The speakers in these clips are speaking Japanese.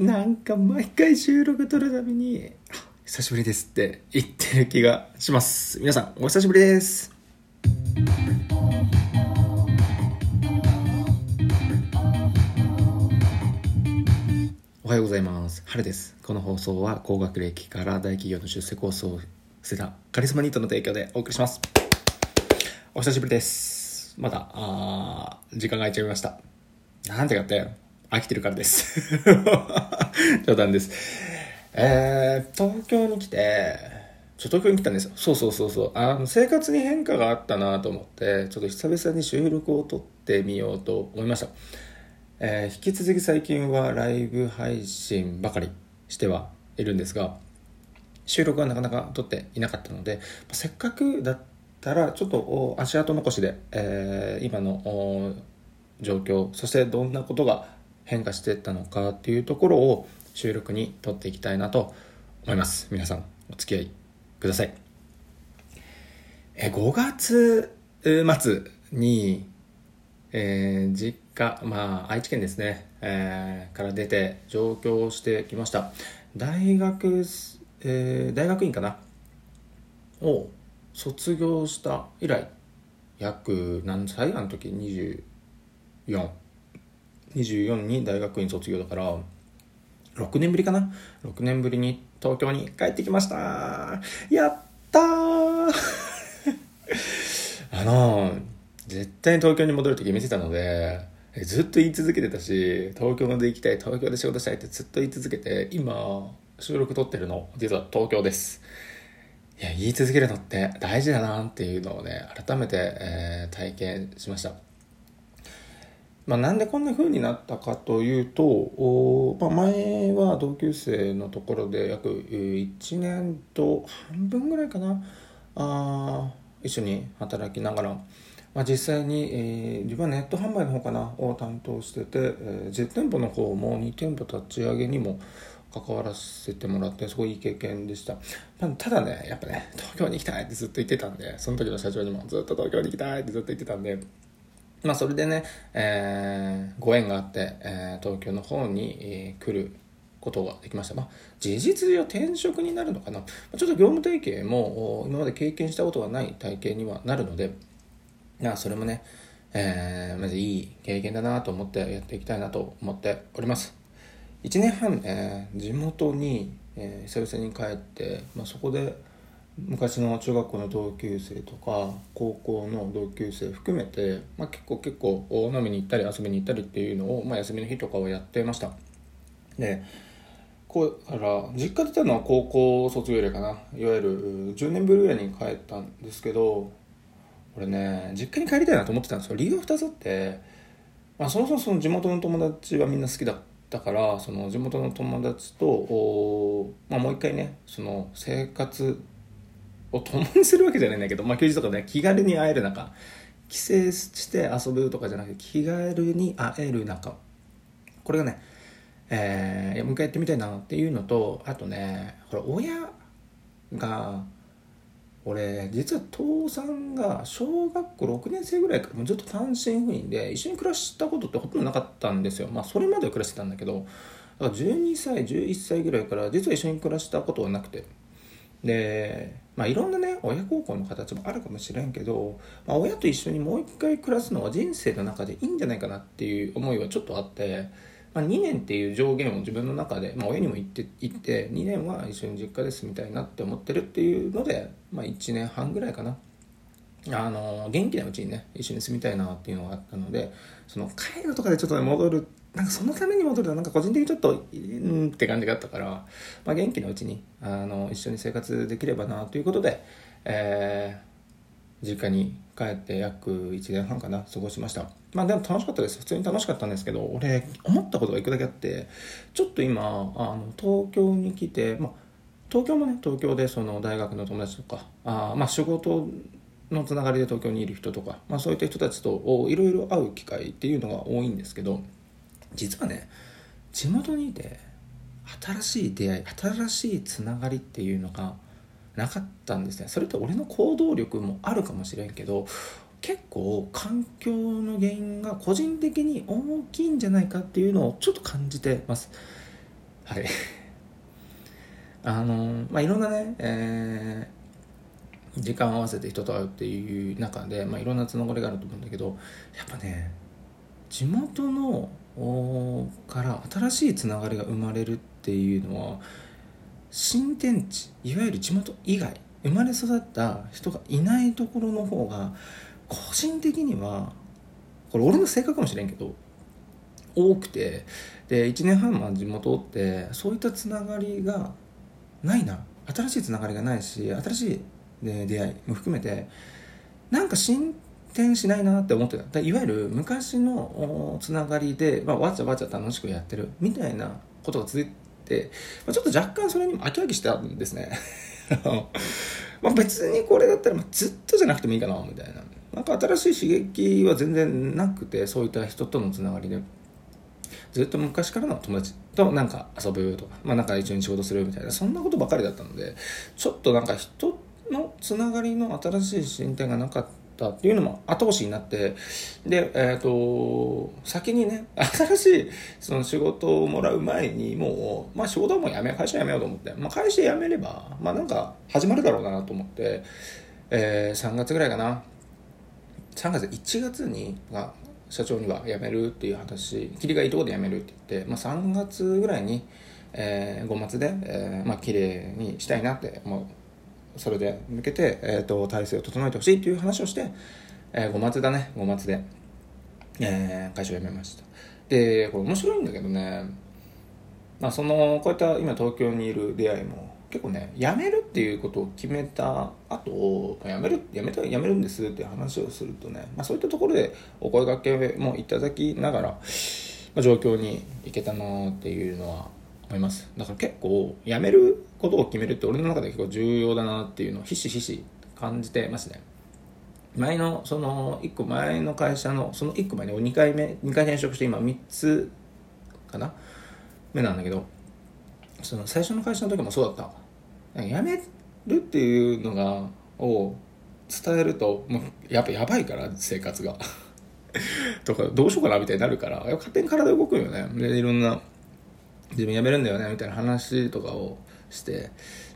なんか毎回収録撮るたびに、久しぶりですって言ってる気がします。皆さん、お久しぶりです。おはようございます。春です。この放送は高学歴から大企業の出世コースを捨てたカリスマニートの提供でお送りします。お久しぶりです。まだ、あ時間が空いちゃいました。なんてかって飽きてるからです。冗談です。えー、東京に来て、ちょ東京に来たんですよ。そうそうそうそう。あの、生活に変化があったなと思って、ちょっと久々に収録を撮ってみようと思いました。えー、引き続き最近はライブ配信ばかりしてはいるんですが、収録はなかなか撮っていなかったので、せっかくだったら、ちょっと足跡残しで、えー、今の状況、そしてどんなことが変化していったのかっていうところを収録に撮っていきたいなと思います。皆さんお付き合いください。え5月末に、えー、実家、まあ愛知県ですね、えー、から出て上京してきました。大学、えー、大学院かな？を卒業した以来、約何歳？あの時24 24に大学院卒業だから6年ぶりかな？6年ぶりに東京に帰ってきました。やったー！あの絶対に東京に戻ると決めてたのでずっと言い続けてたし東京で行きたい東京で仕事したいってずっと言い続けて今収録撮ってるの実は東京です。いや言い続けるのって大事だなっていうのをね改めて、えー、体験しました。まあ、なんでこんな風になったかというと、まあ、前は同級生のところで約1年と半分ぐらいかなあ一緒に働きながら、まあ、実際に、えー、自分はネット販売の方かなを担当してて、えー、実店舗の方も2店舗立ち上げにも関わらせてもらってすごいいい経験でした、まあ、ただねやっぱね東京に行きたいってずっと言ってたんでその時の社長にもずっと東京に行きたいってずっと言ってたんでまあ、それでね、えー、ご縁があって、えー、東京の方に、来ることができました。まあ、事実上転職になるのかな。ちょっと業務提携も今まで経験したことがない体系にはなるので、まあそれもね、えー、まずいい経験だなと思ってやっていきたいなと思っております。1年半、えー、地元に、えー、久々に帰って、まあ、そこで、昔の中学校の同級生とか高校の同級生含めて、まあ、結構結構飲みに行ったり遊びに行ったりっていうのを、まあ、休みの日とかはやってました。でこうから実家出たのは高校卒業以来かな。いわゆる10年ぶりぐらいに帰ったんですけど俺ね実家に帰りたいなと思ってたんですよ。理由2つあって、まあ、そもそもその地元の友達はみんな好きだったからその地元の友達と、まあ、もう一回ねその生活を共にするわけじゃないんだけど、まあ、休日とかね気軽に会える中帰省して遊ぶとかじゃなくて気軽に会える中これがね、えー、もう一回やってみたいなっていうのとあとねこれ親が俺実は父さんが小学校6年生ぐらいからもうずっと単身赴任で一緒に暮らしたことってほとんどなかったんですよ。まあそれまでは暮らしてたんだけどだから12歳11歳ぐらいから実は一緒に暮らしたことはなくて。で、まあ、いろんなね親孝行の形もあるかもしれんけど、まあ、親と一緒にもう一回暮らすのは人生の中でいいんじゃないかなっていう思いはちょっとあって、まあ、2年っていう上限を自分の中で、まあ、親にも言って言って2年は一緒に実家で住みたいなって思ってるっていうので、まあ、1年半ぐらいかな。あの元気なうちにね一緒に住みたいなっていうのがあったのでその帰るとかでちょっと、ね、戻るなんかそのために戻るとなんか個人的にちょっとうんって感じがあったから、まあ、元気なうちにあの一緒に生活できればなということで、えー、実家に帰って約1年半かな過ごしました。まあでも楽しかったです。普通に楽しかったんですけど俺思ったことがいくだけあってちょっと今あの東京に来て、まあ、東京もね東京でその大学の友達とかあまあ仕事のつながりで東京にいる人とか、まあ、そういった人たちといろいろ会う機会っていうのが多いんですけど実はね地元にいて新しい出会い新しいつながりっていうのがなかったんですね。それと俺の行動力もあるかもしれんけど結構環境の原因が個人的に大きいんじゃないかっていうのをちょっと感じてます。はい。あのまあいろんなね、えー、時間を合わせて人と会うっていう中で、まあ、いろんなつながりがあると思うんだけどやっぱね地元のから新しいつながりが生まれるっていうのは新天地いわゆる地元以外生まれ育った人がいないところの方が個人的にはこれ俺の性格かもしれんけど多くてで1年半ま地元ってそういったつながりがないな。新しいつながりがないし新しい、ね、出会いも含めてなんか進展しないなって思ってた。いわゆる昔のつながりで、まあ、わちゃわちゃ楽しくやってるみたいなことが続いて、まあ、ちょっと若干それにも飽き飽きしたんですね。まあ別にこれだったらずっとじゃなくてもいいかなみたいな。なんか新しい刺激は全然なくてそういった人とのつながりで。ずっと昔からの友達となんか遊ぶとか、まあなんか一緒に仕事するみたいな、そんなことばかりだったので、ちょっとなんか人のつながりの新しい進展がなかったっていうのも後押しになって、で、えっ、ー、と、先にね、新しいその仕事をもらう前に、もう、まあ仕事もう辞め、会社辞めようと思って、まあ会社辞めれば、まあなんか始まるだろうなと思って、えー、3月ぐらいかな。3月、1月に、が、社長には辞めるっていう話切りがいいとこで辞めるって言って、まあ、3月ぐらいに、えー、5末で、えーまあ綺麗にしたいなってもうそれで向けて、えーと、体制を整えてほしいっていう話をして、えー、5末だね。5末で、えー、会社を辞めました。でこれ面白いんだけどね。まあそのこういった今東京にいる出会いも結構ね辞めるっていうことを決めた後辞める辞めた辞めるんですって話をするとね、まあ、そういったところでお声掛けもいただきながら、まあ、状況にいけたなっていうのは思います。だから結構辞めることを決めるって俺の中で結構重要だなっていうのをひしひし感じてますね。前のその1個前の会社のその1個前に2回目2回転職して今3つかな？目なんだけどその最初の会社の時もそうだった。辞めるっていうのがを伝えるともうやっぱやばいから生活が。とかどうしようかなみたいになるから勝手に体動くよね。でいろんな自分辞めるんだよねみたいな話とかをして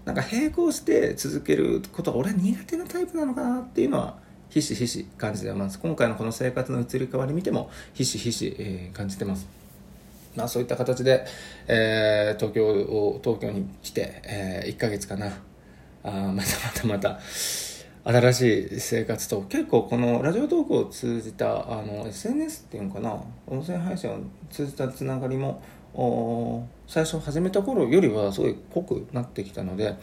なんか並行して続けることは俺は苦手なタイプなのかなっていうのはひしひし感じてます。今回のこの生活の移り変わり見てもひしひし、感じてます。まあ、そういった形で、えー、東京を東京に来て、えー、1ヶ月かな。あまたまたまた新しい生活と結構このラジオトークを通じたあの SNS っていうのかな。音声配信を通じたつながりも最初始めた頃よりはすごい濃くなってきたので、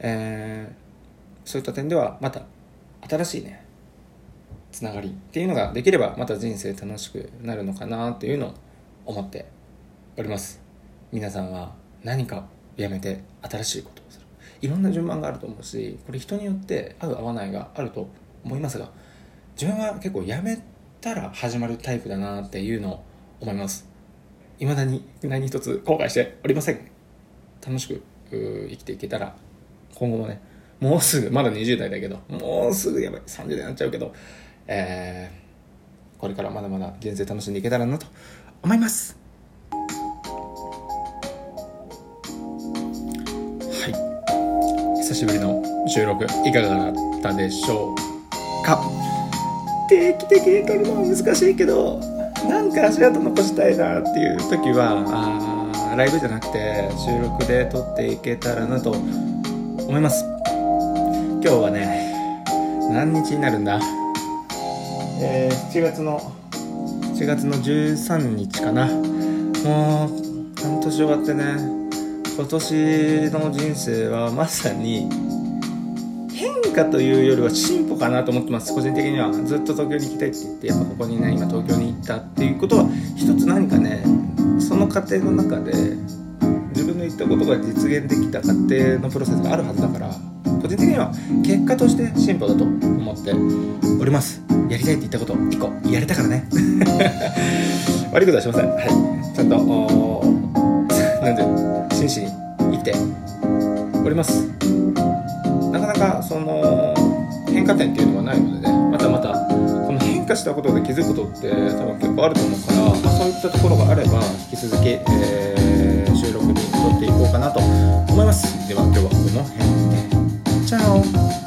えー、そういった点ではまた新しいねつながりっていうのができればまた人生楽しくなるのかなっていうのを思っております。皆さんは何かやめて新しいことをする。いろんな順番があると思うしこれ人によって合う合わないがあると思いますが自分は結構やめたら始まるタイプだなっていうのを思います。未だに何一つ後悔しておりません。楽しく生きていけたら今後もねもうすぐまだ20代だけどもうすぐやばい30代になっちゃうけどえー、これからまだまだ人生楽しんでいけたらなと思います。はい。久しぶりの収録いかがだったでしょうか？定期的に撮るのは難しいけどなんか足跡残したいなっていう時はあライブじゃなくて収録で撮っていけたらなと思います。今日はね何日になるんだ？えー、7月の7月の13日かな。もう半年終わってね。今年の人生はまさに変化というよりは進歩かなと思ってます。個人的には。ずっと東京に行きたいって言ってやっぱここにね今東京に行ったっていうことは一つ何かねその過程の中で自分の言ったことが実現できた過程のプロセスがあるはずだから個人的には結果として進歩だと思っております。やりたいって言ったこと1個。やれたからね。悪いことはしません。はい。ちゃんとなんで真摯に生きております。なかなかその化点っていうのはないのでね。またまた。この変化したことで気づくことって多分結構あると思うから、まあ、そういったところがあれば引き続き、えー、収録に戻ってかなと思います。では今日はこの辺で。チャオ